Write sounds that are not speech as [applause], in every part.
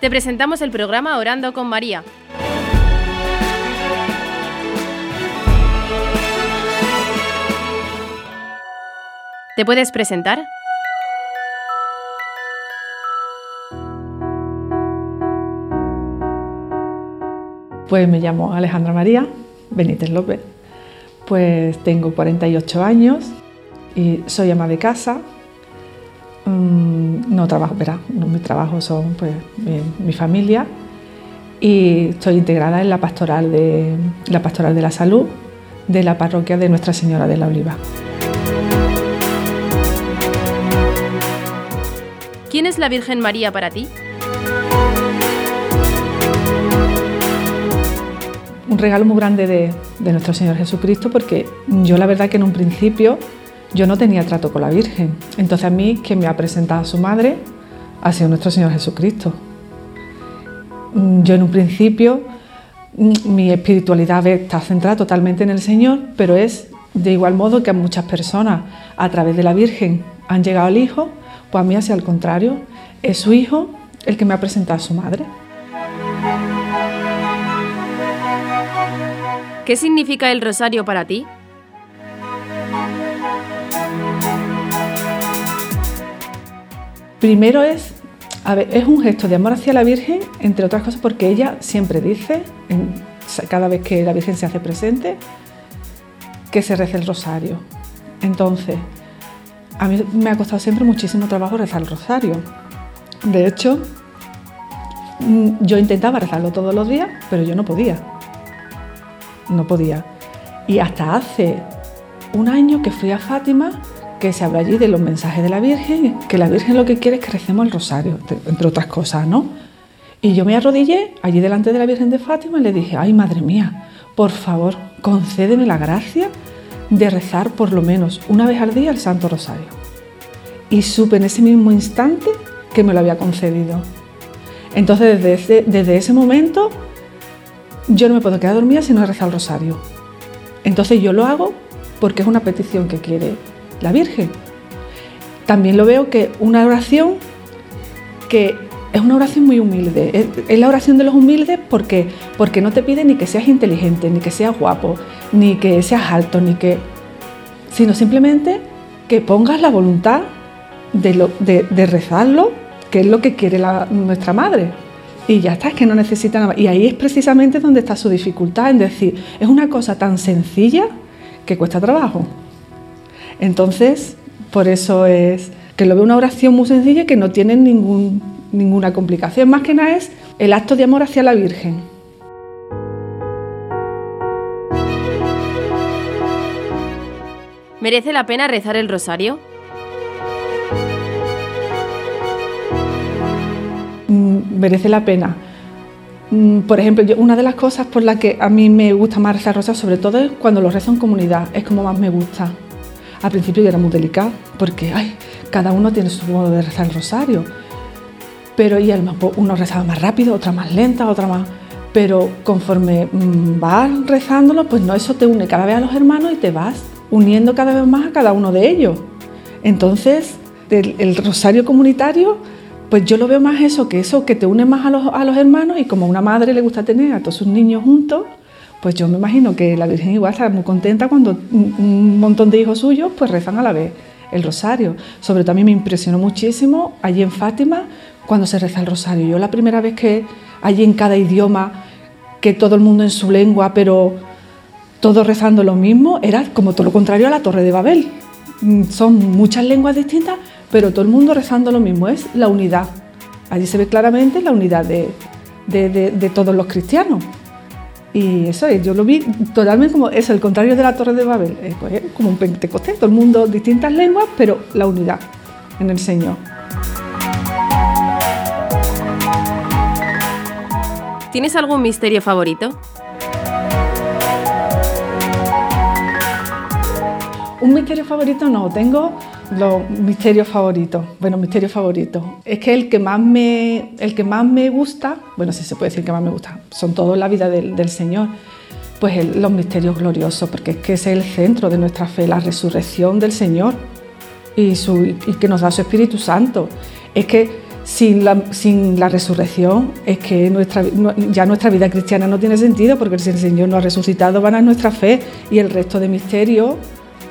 Te presentamos el programa Orando con María. ¿Te puedes presentar? Pues me llamo Alejandra María Benítez López. Pues tengo 48 años y soy ama de casa. Mm, no trabajo, verá, no, mi trabajo son pues, mi, familia y estoy integrada en la pastoral de la pastoral de la salud de la parroquia de Nuestra Señora de la Oliva. ¿Quién es la Virgen María para ti? Un regalo muy grande de, de nuestro Señor Jesucristo porque yo la verdad que en un principio yo no tenía trato con la Virgen. Entonces a mí quien me ha presentado a su madre ha sido nuestro Señor Jesucristo. Yo en un principio mi espiritualidad está centrada totalmente en el Señor, pero es de igual modo que muchas personas a través de la Virgen han llegado al Hijo, pues a mí hacia al contrario, es su Hijo el que me ha presentado a su madre. ¿Qué significa el rosario para ti? Primero es, es un gesto de amor hacia la Virgen, entre otras cosas porque ella siempre dice, cada vez que la Virgen se hace presente, que se reza el rosario. Entonces, a mí me ha costado siempre muchísimo trabajo rezar el rosario. De hecho, mm, yo intentaba rezarlo todos los días, pero yo no podía. No podía. Y hasta hace un año que fui a Fátima que se habla allí de los mensajes de la Virgen, que la Virgen lo que quiere es que recemos el rosario, entre otras cosas, ¿no? Y yo me arrodillé allí delante de la Virgen de Fátima y le dije, ay madre mía, por favor, concédeme la gracia de rezar por lo menos una vez al día el Santo Rosario. Y supe en ese mismo instante que me lo había concedido. Entonces desde ese, desde ese momento yo no me puedo quedar dormida si no he rezado el rosario. Entonces yo lo hago porque es una petición que quiere la Virgen. También lo veo que una oración que es una oración muy humilde. Es la oración de los humildes porque, porque no te pide ni que seas inteligente, ni que seas guapo, ni que seas alto, ni que. sino simplemente que pongas la voluntad de, de, rezarlo, que es lo que quiere nuestra madre. Y ya está, es que no necesita nada. Y ahí es precisamente donde está su dificultad, en decir, es una cosa tan sencilla que cuesta trabajo. Entonces, por eso es que lo veo una oración muy sencilla que no tiene ningún, ninguna complicación. Más que nada es el acto de amor hacia la Virgen. ¿Merece la pena rezar el rosario? Mm, merece la pena. Mm, por ejemplo, una de las cosas por las que a mí me gusta más rezar rosario, sobre todo es cuando lo rezo en comunidad, es como más me gusta. Al principio era muy delicado porque ay, cada uno tiene su modo de rezar el rosario. Pero y uno rezaba más rápido, otra más lenta, otra más... Pero conforme mm, vas rezándolo, pues no, eso te une cada vez a los hermanos y te vas uniendo cada vez más a cada uno de ellos. Entonces, el, rosario comunitario, pues yo lo veo más eso, que eso que te une más a los, a los hermanos y como una madre le gusta tener a todos sus niños juntos, pues yo me imagino que la Virgen igual está muy contenta cuando un montón de hijos suyos pues rezan a la vez el rosario. Sobre todo a me impresionó muchísimo allí en Fátima cuando se reza el rosario. Yo la primera vez que allí en cada idioma, que todo el mundo en su lengua, pero todos rezando lo mismo, era como todo lo contrario a la Torre de Babel. Mm, son muchas lenguas distintas, pero todo el mundo rezando lo mismo, es la unidad. Allí se ve claramente la unidad de, de todos los cristianos. Y eso es, yo lo vi totalmente como es el contrario de la Torre de Babel, pues, como un Pentecostés, todo el mundo, distintas lenguas, pero la unidad en el Señor. ¿Tienes algún misterio favorito? Un misterio favorito no, tengo los misterios favoritos. Bueno, misterios favoritos. Es que el que más me, el que más me gusta, bueno, si se puede decir que más me gusta, son todos la vida del, Señor. Pues los misterios gloriosos, porque es que es el centro de nuestra fe, la resurrección del Señor y, su, y que nos da su Espíritu Santo. Es que sin la, sin la resurrección es que nuestra, ya nuestra vida cristiana no tiene sentido porque si el Señor no ha resucitado van a nuestra fe y el resto de misterios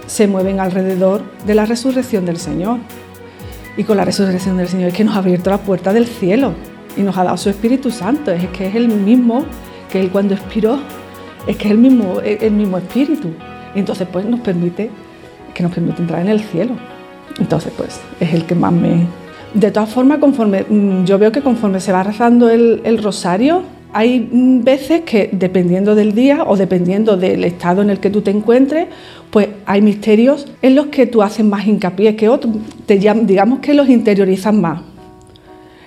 se mueven alrededor de la resurrección del Señor. Y con la resurrección del Señor es que nos ha abierto la puerta del cielo y nos ha dado su Espíritu Santo. Es que es el mismo que Él cuando expiró, es que es el mismo, el mismo Espíritu. Y entonces pues nos permite, que nos permite entrar en el cielo. Entonces pues es el que más me, de todas formas, conforme mm, yo veo que conforme se va rezando el, rosario, hay mm, veces que dependiendo del día o dependiendo del estado en el que tú te encuentres, pues hay misterios en los que tú haces más hincapié que otros, te, digamos que los interiorizas más.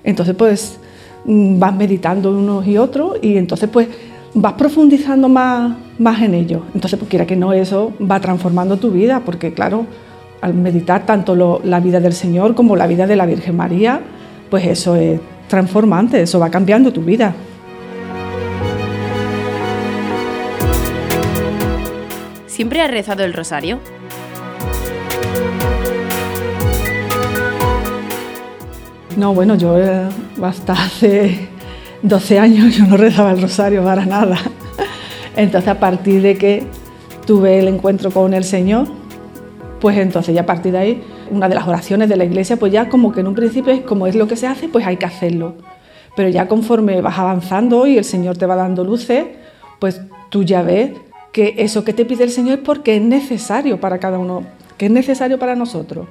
Entonces, pues mm, vas meditando unos y otros y entonces pues vas profundizando más, más en ellos. Entonces, pues quiera que no, eso va transformando tu vida, porque claro, al meditar tanto la vida del Señor como la vida de la Virgen María, pues eso es transformante, eso va cambiando tu vida. ¿Siempre has rezado el rosario? No, bueno, yo eh, hasta hace 12 años yo no rezaba el rosario para nada. Entonces a partir de que tuve el encuentro con el Señor, pues entonces ya a partir de ahí, una de las oraciones de la iglesia, pues ya como que en un principio es como es lo que se hace, pues hay que hacerlo. Pero ya conforme vas avanzando y el Señor te va dando luces, pues tú ya ves que eso que te pide el Señor es porque es necesario para cada uno, que es necesario para nosotros,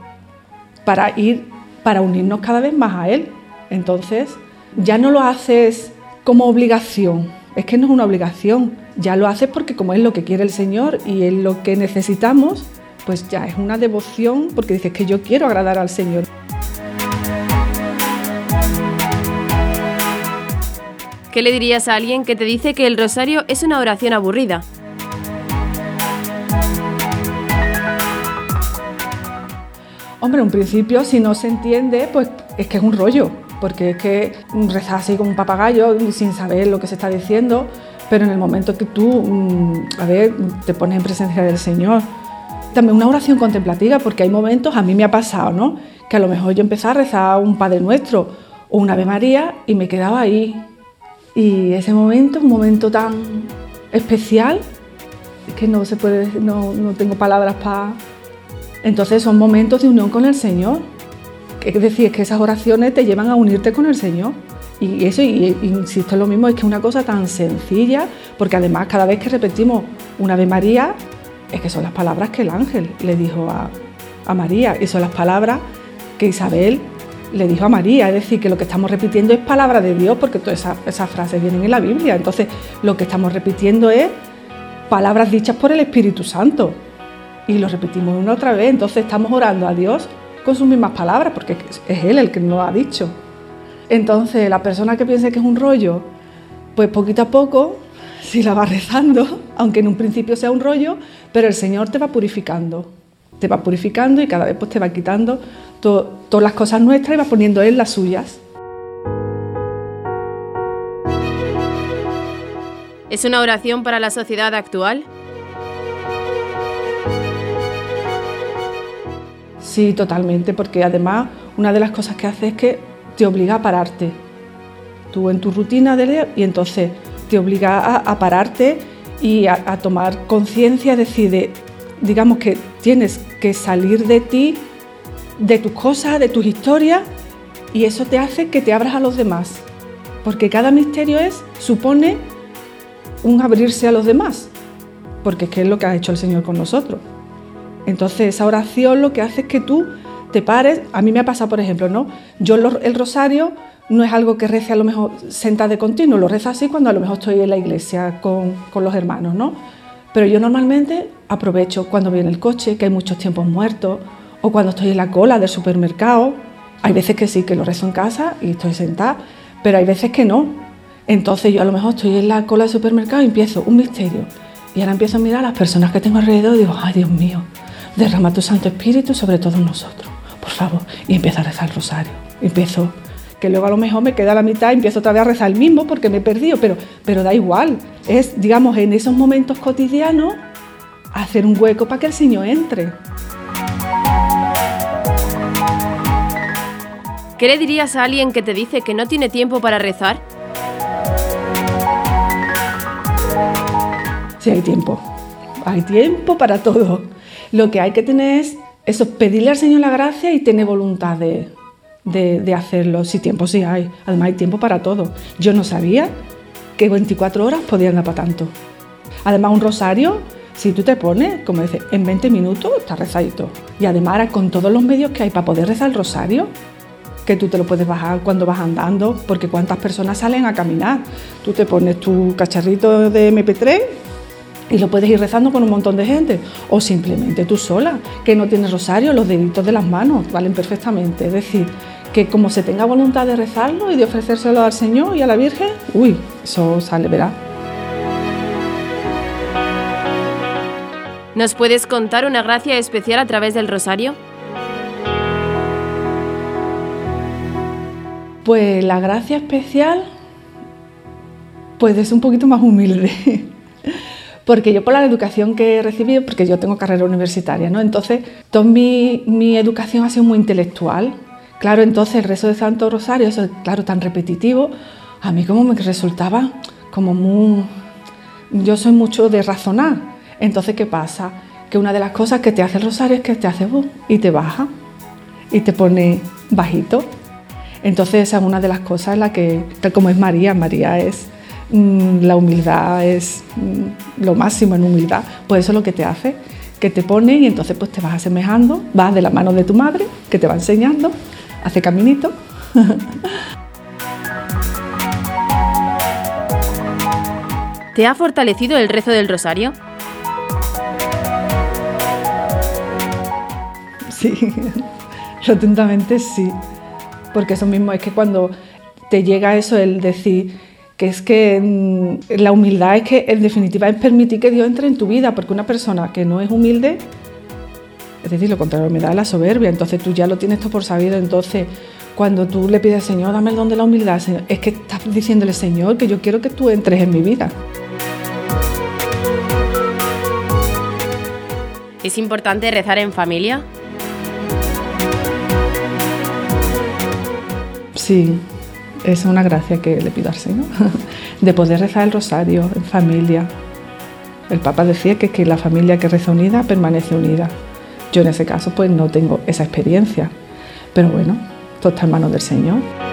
para ir, para unirnos cada vez más a Él. Entonces, ya no lo haces como obligación, es que no es una obligación, ya lo haces porque como es lo que quiere el Señor y es lo que necesitamos, pues ya es una devoción porque dices que yo quiero agradar al Señor. ¿Qué le dirías a alguien que te dice que el rosario es una oración aburrida? Hombre, en principio, si no se entiende, pues es que es un rollo, porque es que rezar así como un papagayo sin saber lo que se está diciendo, pero en el momento que tú, mm, a ver, te pones en presencia del Señor, también una oración contemplativa, porque hay momentos, a mí me ha pasado, ¿no? Que a lo mejor yo empezaba a rezar un Padre Nuestro o un Ave María y me quedaba ahí. Y ese momento, un momento tan especial, que no se puede, no, no tengo palabras para. Entonces son momentos de unión con el Señor. Es decir, que esas oraciones te llevan a unirte con el Señor. Y eso, y, insisto lo mismo, es que es una cosa tan sencilla, porque además cada vez que repetimos un Ave María, es que son las palabras que el ángel le dijo a, María y son las palabras que Isabel le dijo a María, es decir, que lo que estamos repitiendo es palabra de Dios, porque todas esas, frases vienen en la Biblia. Entonces, lo que estamos repitiendo es palabras dichas por el Espíritu Santo. Y lo repetimos una otra vez. Entonces, estamos orando a Dios con sus mismas palabras, porque es Él el que nos ha dicho. Entonces, la persona que piense que es un rollo, pues poquito a poco si la vas rezando, [laughs] aunque en un principio sea un rollo, pero el Señor te va purificando, te va purificando y cada vez pues, te va quitando todas las cosas nuestras y va poniendo Él las suyas. ¿Es una oración para la sociedad actual? Sí, totalmente, porque además una de las cosas que hace es que te obliga a pararte. Tú en tu rutina de leer y entonces te obliga a, pararte y a, tomar conciencia, decide, digamos que tienes que salir de ti, de tus cosas, de tus historias, y eso te hace que te abras a los demás, porque cada misterio es, supone un abrirse a los demás, porque es es lo que ha hecho el Señor con nosotros. Entonces esa oración lo que hace es que tú te pares, a mí me ha pasado por ejemplo, ¿no? Yo el rosario no es algo que rece a lo mejor sentada de continuo, lo rezo así cuando a lo mejor estoy en la iglesia con, los hermanos, ¿no? Pero yo normalmente aprovecho cuando voy en el coche, que hay muchos tiempos muertos, o cuando estoy en la cola del supermercado. Hay veces que sí, que lo rezo en casa y estoy sentada, pero hay veces que no. Entonces yo a lo mejor estoy en la cola del supermercado y empiezo un misterio. Y ahora empiezo a mirar a las personas que tengo alrededor y digo, ay Dios mío, derrama tu Santo Espíritu sobre todos nosotros, por favor. Y empiezo a rezar el rosario. Empiezo que luego a lo mejor me queda la mitad y empiezo otra vez a rezar el mismo porque me he perdido, pero, pero da igual. Es, digamos, en esos momentos cotidianos hacer un hueco para que el Señor entre. ¿Qué le dirías a alguien que te dice que no tiene tiempo para rezar? Sí hay tiempo, hay tiempo para todo. Lo que hay que tener es eso, pedirle al Señor la gracia y tener voluntad de, de, hacerlo. Si tiempo sí hay, además hay tiempo para todo. Yo no sabía que 24 horas podían dar para tanto. Además un rosario, si tú te pones, como dice, en 20 minutos está rezadito. Y además con todos los medios que hay para poder rezar el rosario, que tú te lo puedes bajar cuando vas andando, porque cuántas personas salen a caminar. Tú te pones tu cacharrito de MP3 y lo puedes ir rezando con un montón de gente. O simplemente tú sola, que no tienes rosario, los deditos de las manos valen perfectamente. Es decir, que como se tenga voluntad de rezarlo y de ofrecérselo al Señor y a la Virgen, uy, eso sale, verá. ¿Nos puedes contar una gracia especial a través del rosario? Pues la gracia especial, pues es un poquito más humilde. Porque yo por la educación que he recibido, porque yo tengo carrera universitaria, ¿no? Entonces, toda mi, mi educación ha sido muy intelectual. Claro, entonces el rezo de Santo Rosario, eso, claro, tan repetitivo, a mí como me resultaba como muy... Yo soy mucho de razonar. Entonces, ¿qué pasa? Que una de las cosas que te hace el rosario es que te hace vos y te baja y te pone bajito. Entonces, esa es una de las cosas en la que, tal como es María, María es la humildad es mm, lo máximo en humildad, pues eso es lo que te hace, que te pone y entonces pues te vas asemejando, vas de la mano de tu madre, que te va enseñando, hace caminito. [laughs] ¿Te ha fortalecido el rezo del rosario? Sí, [laughs] rotundamente sí, porque eso mismo es que cuando te llega eso, el decir, que es que mm, la humildad es que en definitiva es permitir que Dios entre en tu vida, porque una persona que no es humilde, es decir, lo contrario me da la soberbia, entonces tú ya lo tienes todo por sabido, entonces cuando tú le pides, Señor, dame el don de la humildad, Señor, es que estás diciéndole, Señor, que yo quiero que tú entres en mi vida. ¿Es importante rezar en familia? Sí, es una gracia que le pido al Señor, de poder rezar el rosario en familia. El Papa decía que, que la familia que reza unida permanece unida. Yo en ese caso pues no tengo esa experiencia, pero bueno, todo está en manos del Señor.